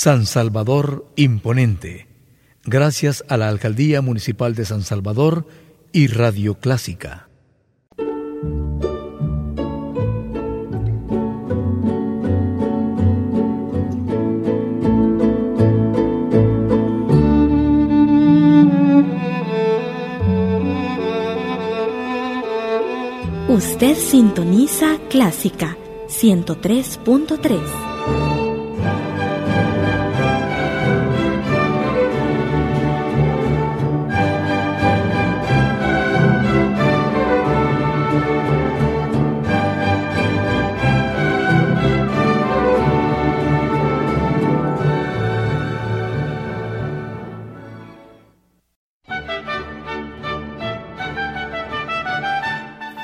San Salvador Imponente, gracias a la Alcaldía Municipal de San Salvador y Radio Clásica. Usted sintoniza Clásica 103.3.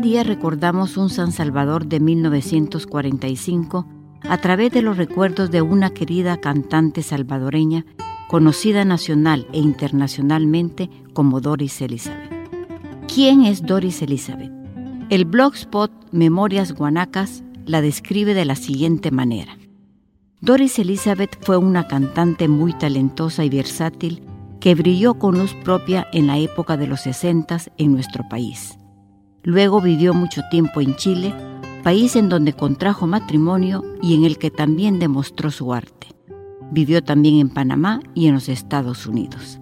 Día recordamos un San Salvador de 1945 a través de los recuerdos de una querida cantante salvadoreña conocida nacional e internacionalmente como Doris Elizabeth. ¿Quién es Doris Elizabeth? El blogspot Memorias Guanacas la describe de la siguiente manera. Doris Elizabeth fue una cantante muy talentosa y versátil que brilló con luz propia en la época de los 60 en nuestro país. Luego vivió mucho tiempo en Chile, país en donde contrajo matrimonio y en el que también demostró su arte. Vivió también en Panamá y en los Estados Unidos.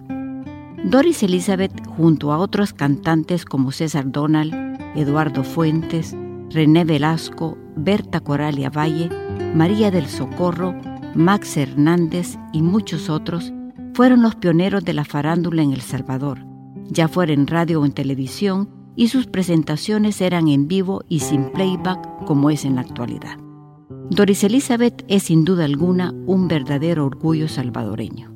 Doris Elizabeth, junto a otros cantantes como César Donald, Eduardo Fuentes, René Velasco, Berta Coralia Valle, María del Socorro, Max Hernández y muchos otros, fueron los pioneros de la farándula en El Salvador, ya fuera en radio o en televisión, y sus presentaciones eran en vivo y sin playback como es en la actualidad. Doris Elizabeth es sin duda alguna un verdadero orgullo salvadoreño.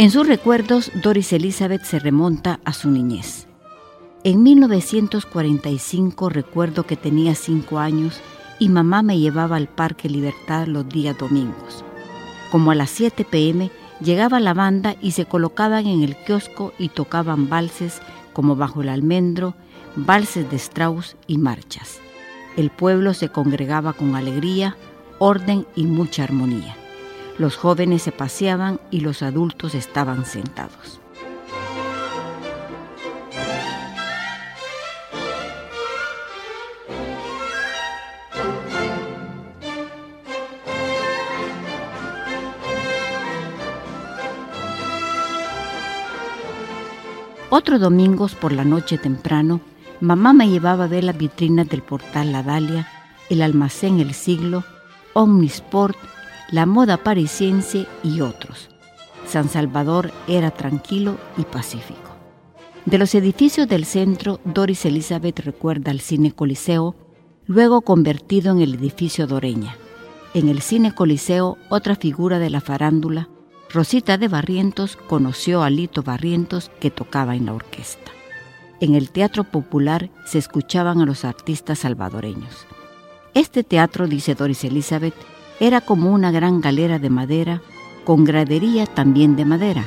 En sus recuerdos, Doris Elizabeth se remonta a su niñez. En 1945 recuerdo que tenía cinco años y mamá me llevaba al Parque Libertad los días domingos. Como a las 7 pm llegaba la banda y se colocaban en el kiosco y tocaban valses como Bajo el Almendro, valses de Strauss y marchas. El pueblo se congregaba con alegría, orden y mucha armonía. Los jóvenes se paseaban y los adultos estaban sentados. Otros domingos por la noche temprano, mamá me llevaba a ver las vitrinas del portal La Dalia, el almacén El Siglo, Omnisport la moda parisiense y otros. San Salvador era tranquilo y pacífico. De los edificios del centro, Doris Elizabeth recuerda al Cine Coliseo, luego convertido en el edificio Doreña. En el Cine Coliseo, otra figura de la farándula, Rosita de Barrientos, conoció a Lito Barrientos que tocaba en la orquesta. En el Teatro Popular se escuchaban a los artistas salvadoreños. Este teatro, dice Doris Elizabeth, era como una gran galera de madera, con gradería también de madera.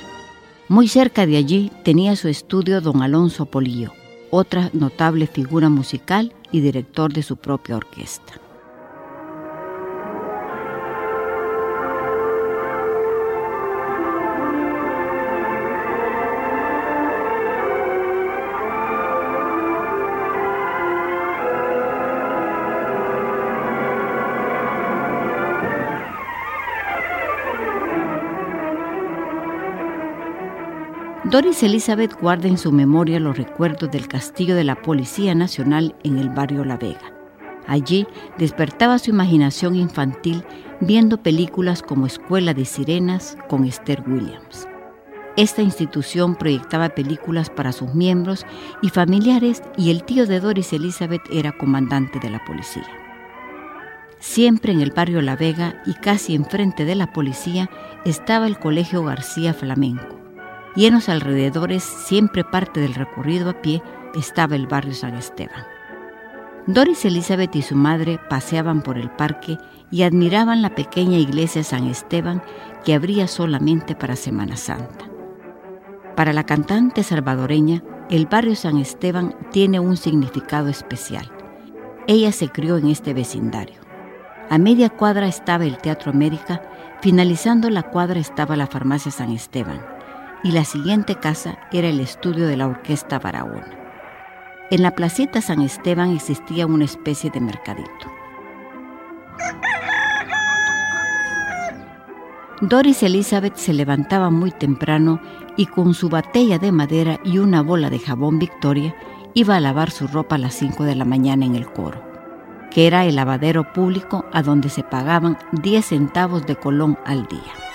Muy cerca de allí tenía su estudio don Alonso Polillo, otra notable figura musical y director de su propia orquesta. Doris Elizabeth guarda en su memoria los recuerdos del castillo de la Policía Nacional en el barrio La Vega. Allí despertaba su imaginación infantil viendo películas como Escuela de Sirenas con Esther Williams. Esta institución proyectaba películas para sus miembros y familiares y el tío de Doris Elizabeth era comandante de la policía. Siempre en el barrio La Vega y casi enfrente de la policía estaba el Colegio García Flamenco. Y en los alrededores, siempre parte del recorrido a pie, estaba el barrio San Esteban. Doris Elizabeth y su madre paseaban por el parque y admiraban la pequeña iglesia San Esteban que abría solamente para Semana Santa. Para la cantante salvadoreña, el barrio San Esteban tiene un significado especial. Ella se crió en este vecindario. A media cuadra estaba el Teatro América, finalizando la cuadra estaba la farmacia San Esteban y la siguiente casa era el estudio de la Orquesta Barahona. En la placita San Esteban existía una especie de mercadito. Doris Elizabeth se levantaba muy temprano y con su batella de madera y una bola de jabón Victoria iba a lavar su ropa a las 5 de la mañana en el coro, que era el lavadero público a donde se pagaban 10 centavos de colón al día.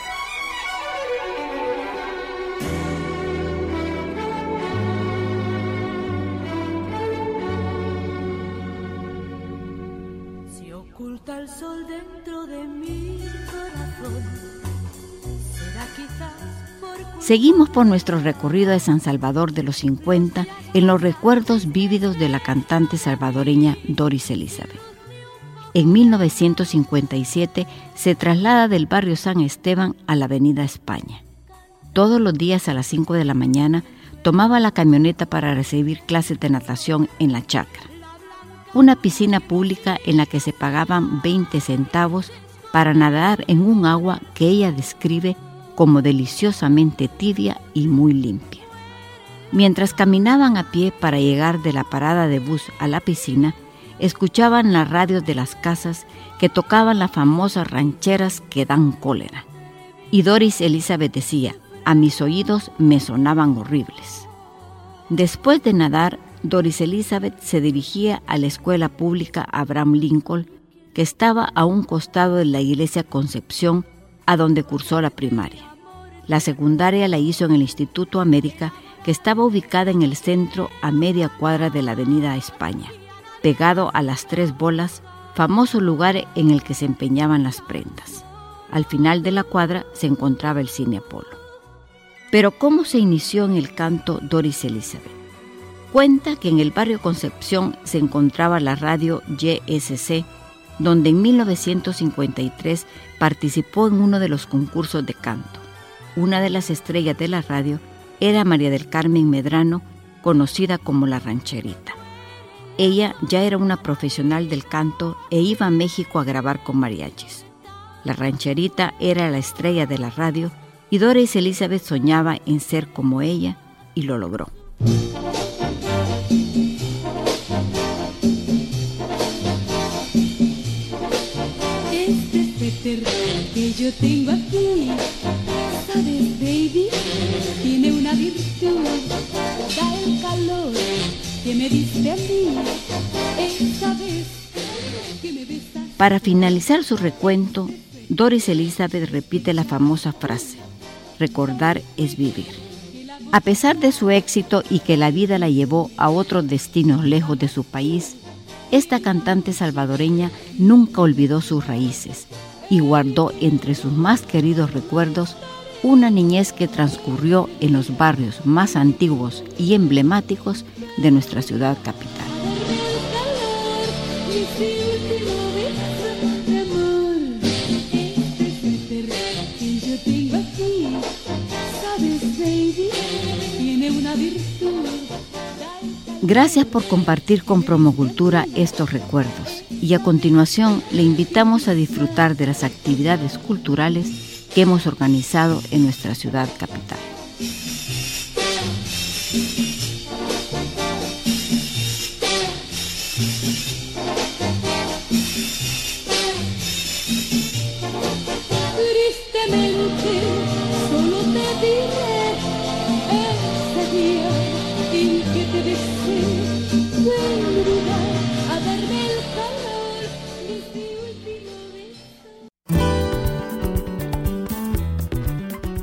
Seguimos por nuestro recorrido de San Salvador de los 50 en los recuerdos vívidos de la cantante salvadoreña Doris Elizabeth. En 1957 se traslada del barrio San Esteban a la Avenida España. Todos los días a las 5 de la mañana tomaba la camioneta para recibir clases de natación en la chacra, una piscina pública en la que se pagaban 20 centavos para nadar en un agua que ella describe como deliciosamente tibia y muy limpia. Mientras caminaban a pie para llegar de la parada de bus a la piscina, escuchaban las radios de las casas que tocaban las famosas rancheras que dan cólera. Y Doris Elizabeth decía, a mis oídos me sonaban horribles. Después de nadar, Doris Elizabeth se dirigía a la escuela pública Abraham Lincoln, que estaba a un costado de la iglesia Concepción, a donde cursó la primaria. La secundaria la hizo en el Instituto América, que estaba ubicada en el centro a media cuadra de la Avenida España, pegado a las Tres Bolas, famoso lugar en el que se empeñaban las prendas. Al final de la cuadra se encontraba el Cine Apolo. Pero ¿cómo se inició en el canto Doris Elizabeth? Cuenta que en el barrio Concepción se encontraba la radio YSC, donde en 1953 participó en uno de los concursos de canto una de las estrellas de la radio era María del Carmen Medrano, conocida como la rancherita. Ella ya era una profesional del canto e iba a México a grabar con mariachis. La rancherita era la estrella de la radio y Doris Elizabeth soñaba en ser como ella y lo logró. Este que yo tengo aquí baby, tiene una virtud, da el calor que me diste a mí, esa vez que me. Para finalizar su recuento, Doris Elizabeth repite la famosa frase, recordar es vivir. A pesar de su éxito y que la vida la llevó a otros destinos lejos de su país, esta cantante salvadoreña nunca olvidó sus raíces y guardó entre sus más queridos recuerdos una niñez que transcurrió en los barrios más antiguos y emblemáticos de nuestra ciudad capital. Gracias por compartir con Promocultura estos recuerdos y a continuación le invitamos a disfrutar de las actividades culturales que hemos organizado en nuestra ciudad capital.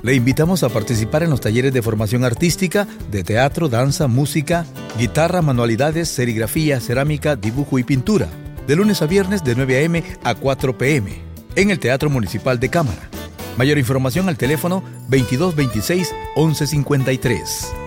Le invitamos a participar en los talleres de formación artística, de teatro, danza, música, guitarra, manualidades, serigrafía, cerámica, dibujo y pintura, de lunes a viernes de 9 a.m. a 4 p.m. en el Teatro Municipal de Cámara. Mayor información al teléfono 2226 1153.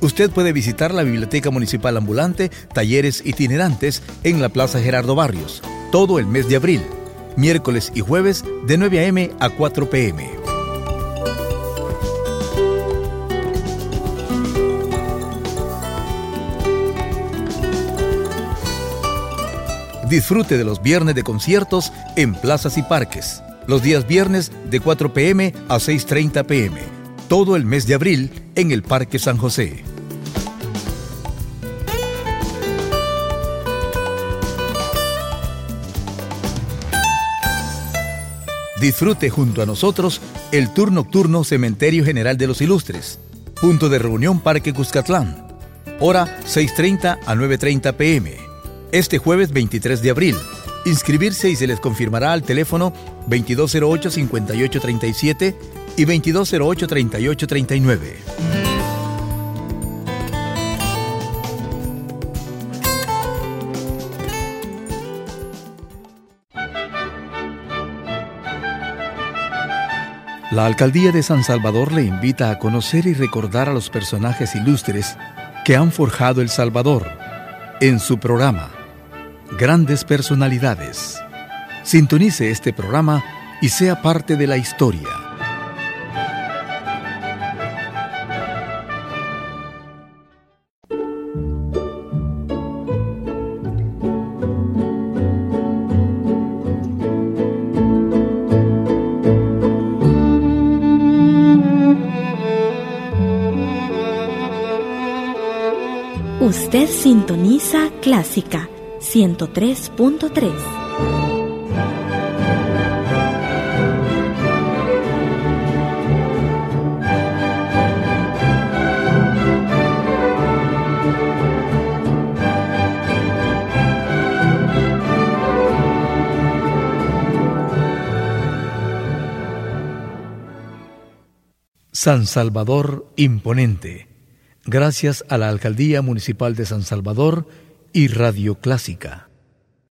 Usted puede visitar la Biblioteca Municipal Ambulante, talleres itinerantes en la Plaza Gerardo Barrios, todo el mes de abril, miércoles y jueves de 9 a.m. a 4 p.m. Disfrute de los viernes de conciertos en plazas y parques. Los días viernes de 4 p.m. a 6.30 p.m. Todo el mes de abril en el Parque San José. Disfrute junto a nosotros el tour nocturno Cementerio General de los Ilustres. Punto de reunión Parque Cuscatlán. Hora 6.30 a 9.30 pm este jueves 23 de abril. Inscribirse y se les confirmará al teléfono 2208-5837 y 2208-3839. La Alcaldía de San Salvador le invita a conocer y recordar a los personajes ilustres que han forjado El Salvador en su programa Grandes Personalidades. Sintonice este programa y sea parte de la historia. Usted sintoniza clásica 103.3. San Salvador Imponente. Gracias a la Alcaldía Municipal de San Salvador, y Radio Clásica.